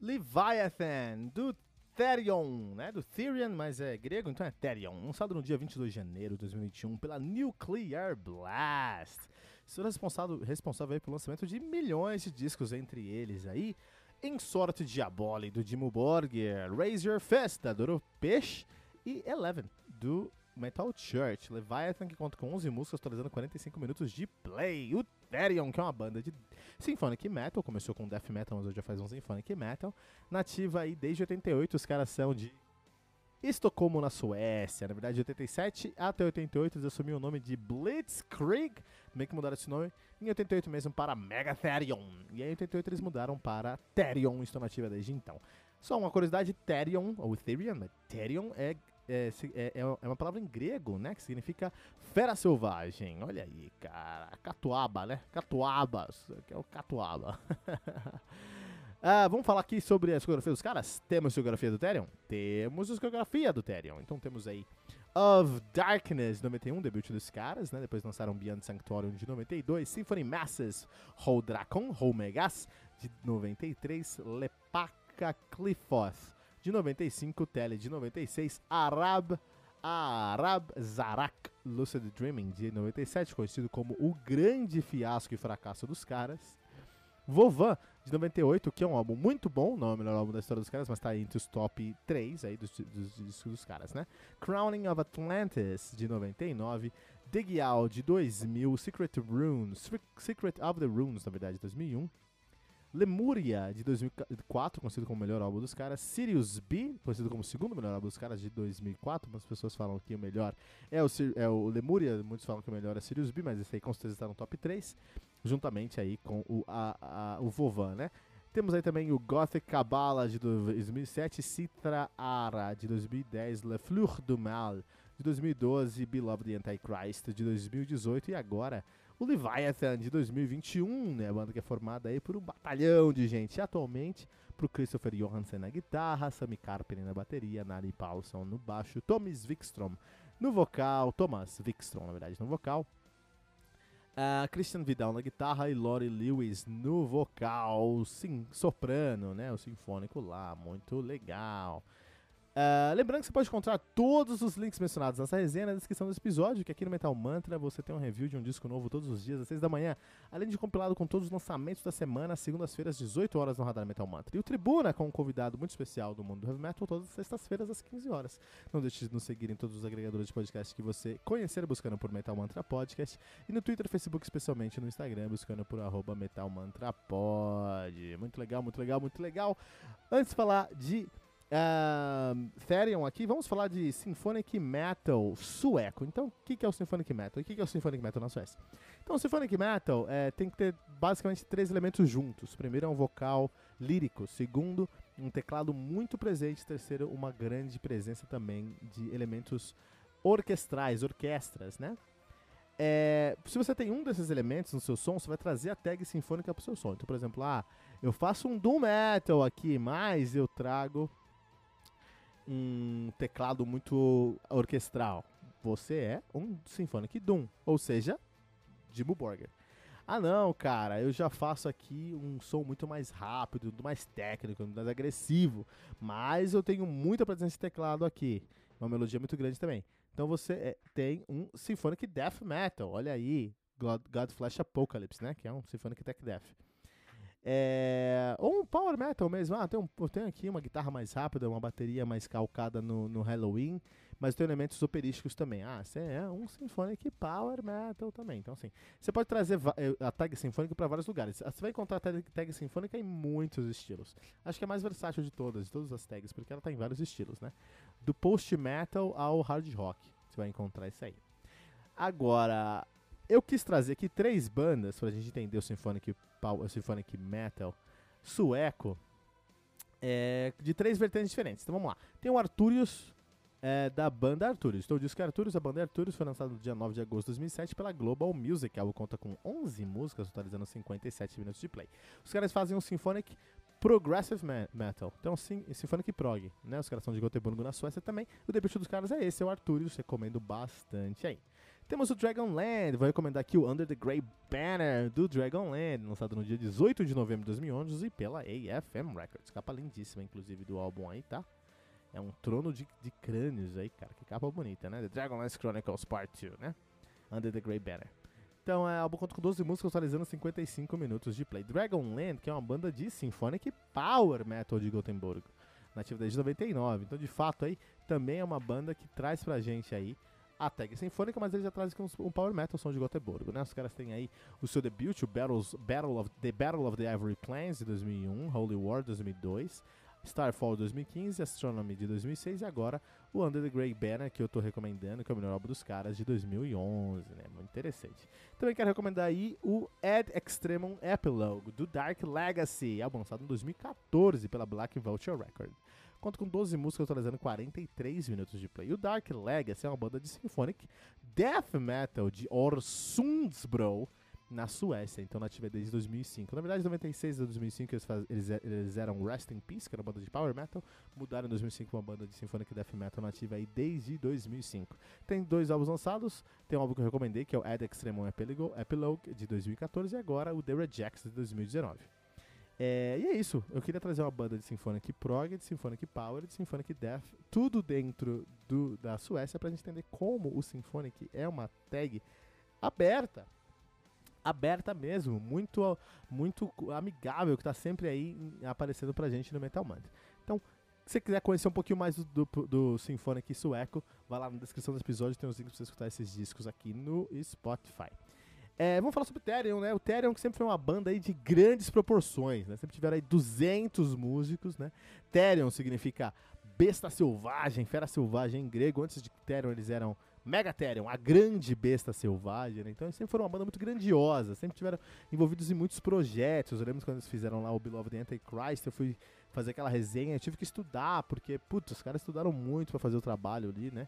Leviathan, do Therion, né? Do Therion, mas é grego, então é Therion. Lançado no dia 22 de janeiro de 2021 pela Nuclear Blast. Sendo responsável, responsável pelo lançamento de milhões de discos, entre eles aí. Em Sorte Diabole, do Dimmu Borgir. Raise Your Fist, da Doro Peixe. E Eleven, do Metal Church. Leviathan, que conta com 11 músicas, totalizando 45 minutos de play. O Therion, que é uma banda de Symphonic Metal, começou com Death Metal, mas hoje já faz um Symphonic Metal. Nativa aí desde 88, os caras são de Estocolmo, na Suécia. Na verdade, de 87 até 88 eles assumiram o nome de Blitzkrieg, meio que mudaram esse nome, em 88 mesmo para Megatherion. E aí em 88 eles mudaram para Therion, estou nativa desde então. Só uma curiosidade, Therion, ou Therion, Therion é é, é, é, é, uma palavra em grego, né? Que significa fera selvagem. Olha aí, cara. Catuaba, né? Catuabas. Que é o catuaba. ah, vamos falar aqui sobre a discografia dos caras? Temos discografia do Therion? Temos discografia do Therion. Então temos aí of Darkness, 91, debut dos caras, né? Depois lançaram Beyond Sanctorium de 92, Symphony Masses, Hol Dracon, Hol Megas de 93, Lepaka Cliffoth de 95, Tele de 96, Arab, Arab Zarak Lucid Dreaming de 97, conhecido como o grande fiasco e fracasso dos caras. Vovan, de 98, que é um álbum muito bom, não é o melhor álbum da história dos caras, mas tá entre os top 3 aí dos, dos discos dos caras, né? Crowning of Atlantis, de 99, Dig Out, de 2000, Secret Runes, Secret of the Runes, na verdade, de 2001, Lemuria, de 2004, conhecido como o melhor álbum dos caras. Sirius B, conhecido como o segundo melhor álbum dos caras, de 2004. Muitas pessoas falam que o melhor é o, é o Lemuria, muitos falam que o melhor é Sirius B, mas esse aí com certeza está no top 3, juntamente aí com o, a, a, o Vovan, né? Temos aí também o Gothic Kabbalah de 2007, Citra Ara de 2010, Le Fleur du Mal de 2012, Beloved Antichrist de 2018 e agora o Leviathan de 2021, né? A banda que é formada aí por um batalhão de gente. atualmente, pro Christopher Johansen na guitarra, Sami Karpinen na bateria, Nari Paulson no baixo, Thomas Wikstrom no vocal, Thomas Wikstrom, na verdade, no vocal. Uh, Christian Vidal na guitarra e Lori Lewis no vocal, sim, soprano, né? O sinfônico lá, muito legal. Uh, lembrando que você pode encontrar todos os links mencionados nessa resenha na descrição desse episódio, que aqui no Metal Mantra você tem um review de um disco novo todos os dias às 6 da manhã, além de compilado com todos os lançamentos da semana, segundas-feiras, 18 horas no Radar Metal Mantra. E o Tribuna com um convidado muito especial do mundo do heavy metal todas as sextas-feiras às 15 horas. Não deixe de nos seguir em todos os agregadores de podcast que você conhecer buscando por Metal Mantra Podcast e no Twitter, Facebook, especialmente no Instagram, buscando por arroba Metal Mantra Pod. Muito legal, muito legal, muito legal. Antes de falar de Uh, Therion aqui, vamos falar de Symphonic Metal sueco. Então, o que, que é o Symphonic Metal? O que, que é o Symphonic Metal na Suécia? Então, o Symphonic Metal é, tem que ter basicamente três elementos juntos. Primeiro é um vocal lírico. Segundo, um teclado muito presente. Terceiro, uma grande presença também de elementos orquestrais, orquestras, né? É, se você tem um desses elementos no seu som, você vai trazer a tag sinfônica para o seu som. Então, por exemplo, ah, eu faço um doom metal aqui, mas eu trago um teclado muito orquestral. Você é um Symphonic Doom, ou seja, Jimbo Borger. Ah não, cara, eu já faço aqui um som muito mais rápido, mais técnico, mais agressivo, mas eu tenho muita presença de teclado aqui. Uma melodia muito grande também. Então você é, tem um Symphonic Death Metal, olha aí, God, God Flash Apocalypse, né, que é um Symphonic Tech Death. É, ou um power metal mesmo. Ah, tem um, eu tenho aqui uma guitarra mais rápida, uma bateria mais calcada no, no Halloween, mas tem elementos operísticos também. Ah, você é um Symphonic Power Metal também. Então, assim, você pode trazer eh, a tag sinfônica para vários lugares. Você vai encontrar a tag, tag sinfônica em muitos estilos. Acho que é a mais versátil de todas, de todas as tags, porque ela está em vários estilos, né? Do post metal ao hard rock. Você vai encontrar isso aí. Agora, eu quis trazer aqui três bandas para a gente entender o Symphonic, o Symphonic Metal sueco. é, de três vertentes diferentes. Então vamos lá. Tem o Arturius, é, da banda Arturius. Então o disco é Arturius, a banda Arturius, foi lançado no dia 9 de agosto de 2007 pela Global Music. Ela conta com 11 músicas, totalizando 57 minutos de play. Os caras fazem um symphonic progressive metal. Então, sim, symphonic prog, né? Os caras são de Göteborg na Suécia também. O debut dos caras é esse, é o Arturius, recomendo bastante aí. Temos o Dragonland, vou recomendar aqui o Under the Grey Banner do Dragonland, lançado no dia 18 de novembro de 2011 pela AFM Records. Capa lindíssima, inclusive, do álbum aí, tá? É um trono de, de crânios aí, cara. Que capa bonita, né? The Dragonlance Chronicles Part 2, né? Under the Grey Banner. Então, é, álbum conta com 12 músicas, atualizando 55 minutos de play. Dragonland, que é uma banda de symphonic power metal de Gothenburg, nativa desde 99. Então, de fato, aí também é uma banda que traz pra gente aí a tag sinfônica, mas eles já trazem um power metal som de Gotemburgo, né? Os caras têm aí o seu debut, o Battles, Battle of, The Battle of the Ivory Plains de 2001, Holy War 2002, Starfall 2015, Astronomy de 2006 e agora o Under the Grey Banner, que eu tô recomendando, que é o melhor álbum dos caras de 2011, né? Muito interessante. Também quero recomendar aí o Ad Extremum Epilogue, do Dark Legacy, álbum lançado em 2014 pela Black Vulture Record. Conta com 12 músicas atualizando 43 minutos de play. E o Dark Legacy é uma banda de symphonic death metal de Orsundsbro, na Suécia, então nativa desde 2005. Na verdade, 96 a 2005 eles, faz, eles, eles, eram Rest in Peace, que era uma banda de power metal, mudaram em 2005 para uma banda de symphonic death metal nativa aí desde 2005. Tem dois álbuns lançados, tem um álbum que eu recomendei, que é o Ad Extremum Epilogue, de 2014, e agora o The Rejects, de 2019. É, e é isso, eu queria trazer uma banda de Symphonic Prog, de Symphonic Power, de Symphonic Death, tudo dentro do, da Suécia, pra gente entender como o Symphonic é uma tag aberta aberta mesmo, muito, muito amigável, que está sempre aí aparecendo pra gente no Metal Mantra. Então, se você quiser conhecer um pouquinho mais do, do, do Symphonic sueco, vai lá na descrição do episódio, tem os links pra você escutar esses discos aqui no Spotify. É, vamos falar sobre o Therion, né? O Therion que sempre foi uma banda aí de grandes proporções, né? Sempre tiveram aí 200 músicos, né? Therion significa besta selvagem, fera selvagem em grego. Antes de Therion eles eram Megatherion, a grande besta selvagem, né? Então eles sempre foram uma banda muito grandiosa, sempre tiveram envolvidos em muitos projetos. Eu lembro quando eles fizeram lá o Beloved Antichrist, eu fui fazer aquela resenha, eu tive que estudar, porque, putz, os caras estudaram muito para fazer o trabalho ali, né?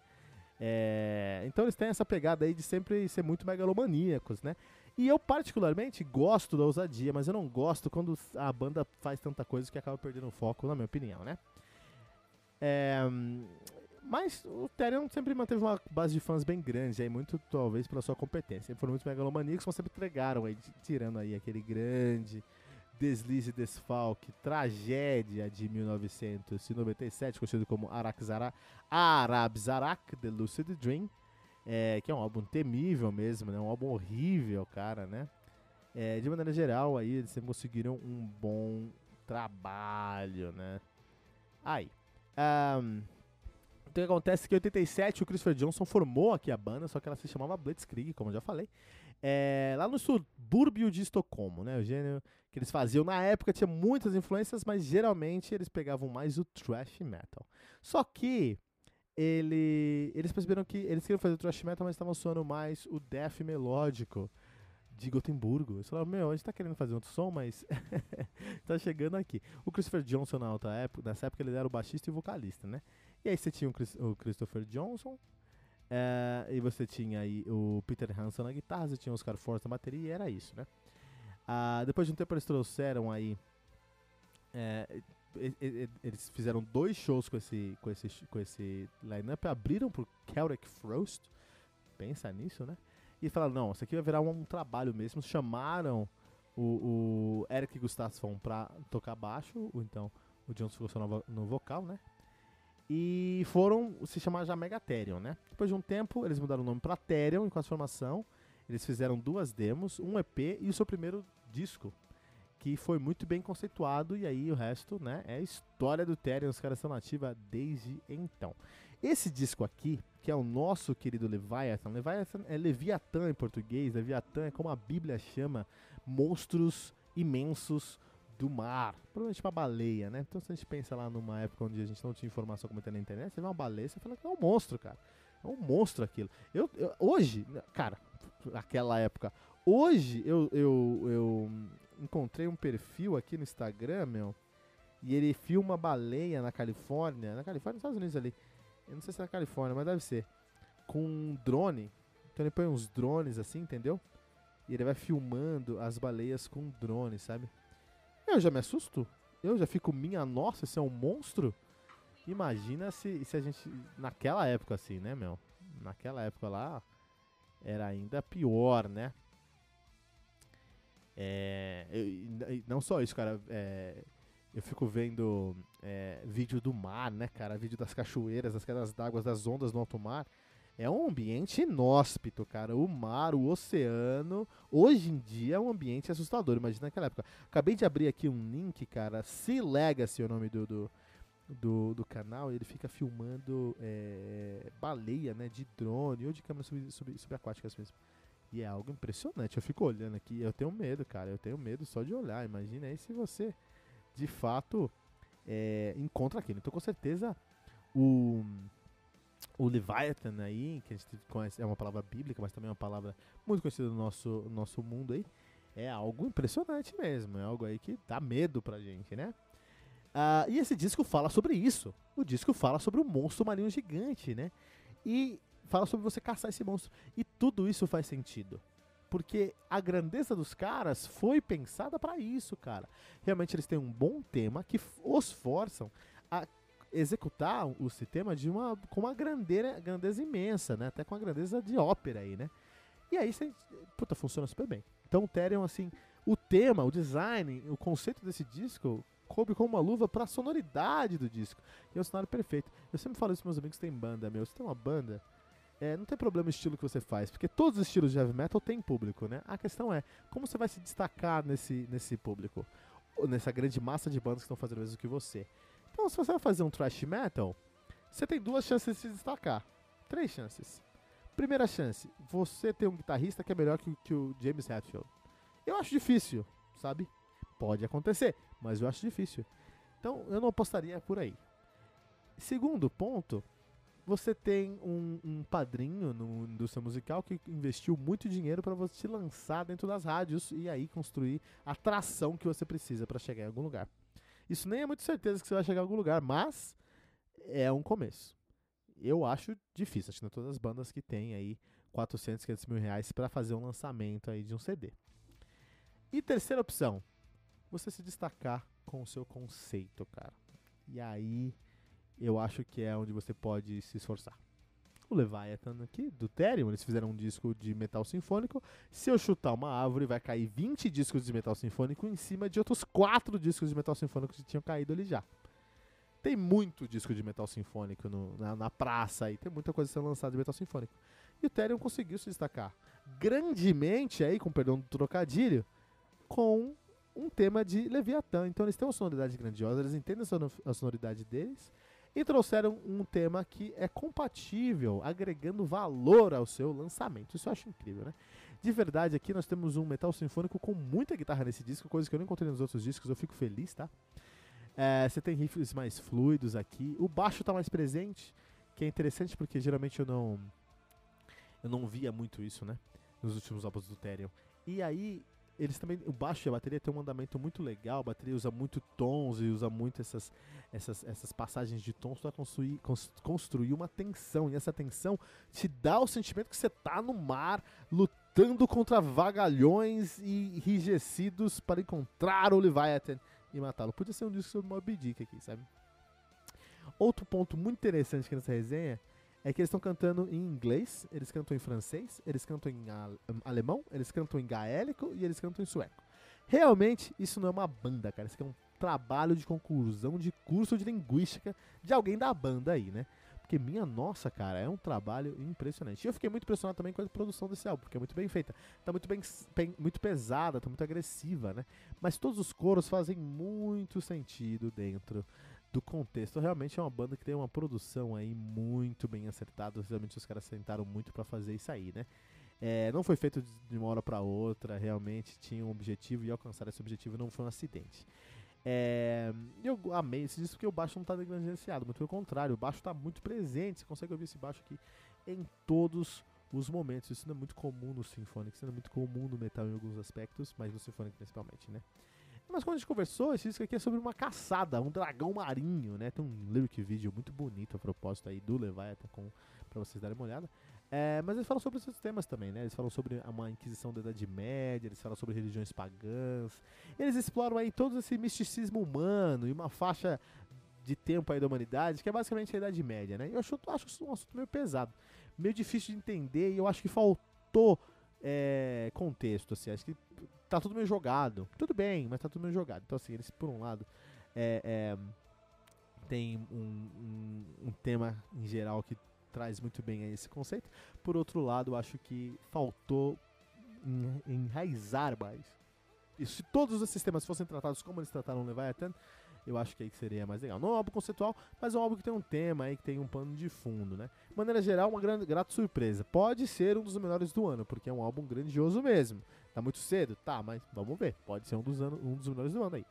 É, então eles têm essa pegada aí de sempre ser muito megalomaníacos, né? E eu particularmente gosto da ousadia, mas eu não gosto quando a banda faz tanta coisa que acaba perdendo o foco, na minha opinião, né? É, mas o Therion sempre manteve uma base de fãs bem grande, aí muito talvez pela sua competência. Sempre foram muito megalomaníacos, mas sempre entregaram aí, tirando aí aquele grande deslize desfalque, tragédia de 1997, conhecido como Arakzara, Arabzarak, The Lucid Dream, é, que é um álbum temível mesmo, né? Um álbum horrível, cara, né? É, de maneira geral, aí eles sempre conseguiram um bom trabalho, né? Aí. Um, então acontece é que em 87 o Christopher Johnson formou aqui a banda, só que ela se chamava Blitzkrieg, como eu já falei. É, lá no subúrbio de Estocolmo, né? O gênero que eles faziam na época tinha muitas influências, mas geralmente eles pegavam mais o thrash metal. Só que ele, eles perceberam que eles queriam fazer o thrash metal, mas estavam soando mais o death melódico de Gotemburgo. Eles falaram, meu, a gente tá querendo fazer outro som, mas tá chegando aqui. O Christopher Johnson na outra época, nessa época ele era o baixista e vocalista, né? E aí você tinha o, o Christopher Johnson, é, e você tinha aí o Peter Hansen na guitarra, você tinha o Oscar Force na bateria, e era isso, né? Ah, depois de um tempo eles trouxeram aí. É, eles fizeram dois shows com esse, com esse, com esse line-up, abriram pro Celtic Frost, pensa nisso, né? E falaram, não, isso aqui vai virar um, um trabalho mesmo. Chamaram o, o Eric Gustafsson pra tocar baixo, ou então o Johnson ficou no, no vocal, né? E foram se chamar já Megatherion, né? Depois de um tempo, eles mudaram o nome para Therion em transformação. Eles fizeram duas demos, um EP e o seu primeiro disco, que foi muito bem conceituado. E aí o resto, né, é história do Therion. Os caras estão nativa desde então. Esse disco aqui, que é o nosso querido Leviathan, Leviathan é Leviatã em português. Leviatã é como a Bíblia chama monstros imensos do mar. Provavelmente uma baleia, né? Então se a gente pensa lá numa época onde a gente não tinha informação como na internet, você vê uma baleia, você fala que é um monstro, cara. É um monstro aquilo. Eu, eu hoje, cara, naquela época, hoje eu, eu, eu encontrei um perfil aqui no Instagram, meu, E ele filma baleia na Califórnia, na Califórnia, nos Estados Unidos ali. Eu não sei se é na Califórnia, mas deve ser. Com um drone. Então ele põe uns drones assim, entendeu? E ele vai filmando as baleias com drone, sabe? Eu já me assusto. Eu já fico, minha nossa, esse é um monstro? Imagina se, se a gente. Naquela época, assim, né, meu? Naquela época lá, era ainda pior, né? É, eu, não só isso, cara. É, eu fico vendo é, vídeo do mar, né, cara? Vídeo das cachoeiras, das quedas d'água, das ondas no alto mar. É um ambiente inóspito, cara. O mar, o oceano, hoje em dia é um ambiente assustador. Imagina naquela época. Acabei de abrir aqui um link, cara. Sea Legacy é o nome do, do, do, do canal. Ele fica filmando é, baleia, né? De drone ou de câmeras sub, sub, subaquáticas mesmo. E é algo impressionante. Eu fico olhando aqui. Eu tenho medo, cara. Eu tenho medo só de olhar. Imagina aí se você, de fato, é, encontra aquilo. Então, com certeza, o o Leviathan aí, que a gente conhece, é uma palavra bíblica, mas também é uma palavra muito conhecida no nosso, nosso mundo aí, é algo impressionante mesmo, é algo aí que dá medo pra gente, né? Uh, e esse disco fala sobre isso. O disco fala sobre o monstro marinho gigante, né? E fala sobre você caçar esse monstro. E tudo isso faz sentido. Porque a grandeza dos caras foi pensada para isso, cara. Realmente eles têm um bom tema que os forçam a executar o sistema de uma, com uma grandeza, grandeza imensa, né? Até com a grandeza de ópera aí, né? E aí, você, puta, funciona super bem. Então, o Therion, assim, o tema, o design, o conceito desse disco coube como uma luva para a sonoridade do disco. E é um cenário perfeito. Eu sempre falo isso para meus amigos que têm banda, meu. Se tem uma banda, é, não tem problema o estilo que você faz, porque todos os estilos de heavy metal têm público, né? A questão é, como você vai se destacar nesse, nesse público? Nessa grande massa de bandas que estão fazendo o mesmo que você. Então, se você vai fazer um thrash metal, você tem duas chances de se destacar. Três chances. Primeira chance, você ter um guitarrista que é melhor que, que o James Hetfield. Eu acho difícil, sabe? Pode acontecer, mas eu acho difícil. Então, eu não apostaria por aí. Segundo ponto, você tem um, um padrinho no indústria musical que investiu muito dinheiro para você te lançar dentro das rádios e aí construir a tração que você precisa para chegar em algum lugar. Isso nem é muito certeza que você vai chegar em algum lugar, mas é um começo. Eu acho difícil, acho que não todas as bandas que tem aí 400, 500 mil reais para fazer um lançamento aí de um CD. E terceira opção, você se destacar com o seu conceito, cara. E aí eu acho que é onde você pode se esforçar o Leviathan aqui, do Therion, eles fizeram um disco de metal sinfônico. Se eu chutar uma árvore, vai cair 20 discos de metal sinfônico em cima de outros 4 discos de metal sinfônico que tinham caído ali já. Tem muito disco de metal sinfônico no, na, na, praça aí, tem muita coisa sendo lançada de metal sinfônico. E o Therion conseguiu se destacar grandemente aí, com perdão do trocadilho, com um tema de Leviatã. Então eles têm uma sonoridade grandiosa, eles entendem a sonoridade deles e trouxeram um tema que é compatível, agregando valor ao seu lançamento. Isso eu acho incrível, né? De verdade, aqui nós temos um metal sinfônico com muita guitarra nesse disco, coisa que eu não encontrei nos outros discos, eu fico feliz, tá? É, você tem riffs mais fluidos aqui, o baixo está mais presente, que é interessante porque geralmente eu não eu não via muito isso, né? Nos últimos álbuns do Therion. E aí eles também o baixo e a bateria tem um andamento muito legal, a bateria usa muito tons e usa muito essas essas, essas passagens de tons para construir, construir uma tensão e essa tensão te dá o sentimento que você tá no mar lutando contra vagalhões e enrijecidos para encontrar o Leviathan e matá-lo. Podia ser um disco sobre Moby Dick aqui, sabe? Outro ponto muito interessante aqui nessa resenha é que eles estão cantando em inglês, eles cantam em francês, eles cantam em alemão, eles cantam em gaélico e eles cantam em sueco. Realmente, isso não é uma banda, cara. Isso aqui é um trabalho de conclusão de curso de linguística de alguém da banda aí, né? Porque, minha nossa, cara, é um trabalho impressionante. E eu fiquei muito impressionado também com a produção desse álbum, porque é muito bem feita. Tá muito bem, bem, muito pesada, tá muito agressiva, né? Mas todos os coros fazem muito sentido dentro do contexto. Realmente é uma banda que tem uma produção aí muito bem acertada. Realmente os caras sentaram muito para fazer isso aí, né? É, não foi feito de uma hora para outra, realmente tinha um objetivo e alcançar esse objetivo não foi um acidente. É, eu amei esse disco porque o baixo não está negligenciado, muito pelo contrário, o baixo está muito presente, você consegue ouvir esse baixo aqui em todos os momentos. Isso não é muito comum no Symphonic, isso não é muito comum no metal em alguns aspectos, mas no Symphonic principalmente, né? Mas quando a gente conversou, esse disco aqui é sobre uma caçada, um dragão marinho, né? Tem um lyric vídeo muito bonito a propósito aí do Leviathan com, pra vocês darem uma olhada. É, mas eles falam sobre esses temas também, né? Eles falam sobre uma inquisição da Idade Média, eles falam sobre religiões pagãs. Eles exploram aí todo esse misticismo humano e uma faixa de tempo aí da humanidade, que é basicamente a Idade Média, né? Eu acho, acho um assunto meio pesado, meio difícil de entender e eu acho que faltou é, contexto, assim. Acho que tá tudo meio jogado. Tudo bem, mas tá tudo meio jogado. Então, assim, eles, por um lado, é, é, tem um, um, um tema em geral que traz muito bem esse conceito. Por outro lado, acho que faltou enraizar mais. E se todos os sistemas fossem tratados como eles trataram Leviathan, eu acho que aí seria mais legal. Não é um álbum conceitual, mas é um álbum que tem um tema aí, que tem um pano de fundo, né? De maneira geral, uma grande, grata surpresa. Pode ser um dos melhores do ano, porque é um álbum grandioso mesmo. Tá muito cedo? Tá, mas vamos ver. Pode ser um dos, anos, um dos melhores do ano aí.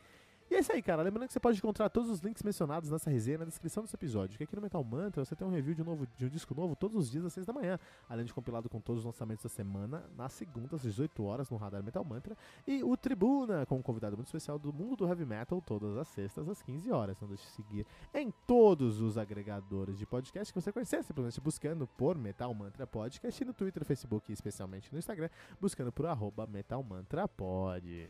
E é isso aí, cara. Lembrando que você pode encontrar todos os links mencionados nessa resenha na descrição desse episódio. Que aqui no Metal Mantra você tem um review de um, novo, de um disco novo todos os dias às 6 da manhã. Além de compilado com todos os lançamentos da semana, nas segundas, às 18 horas, no Radar Metal Mantra. E o Tribuna, com um convidado muito especial do mundo do Heavy Metal, todas as sextas, às 15 horas. Não deixe de seguir em todos os agregadores de podcast que você conhecer, simplesmente buscando por Metal Mantra Podcast e no Twitter, Facebook e especialmente no Instagram, buscando por arroba Metal Mantra Pod.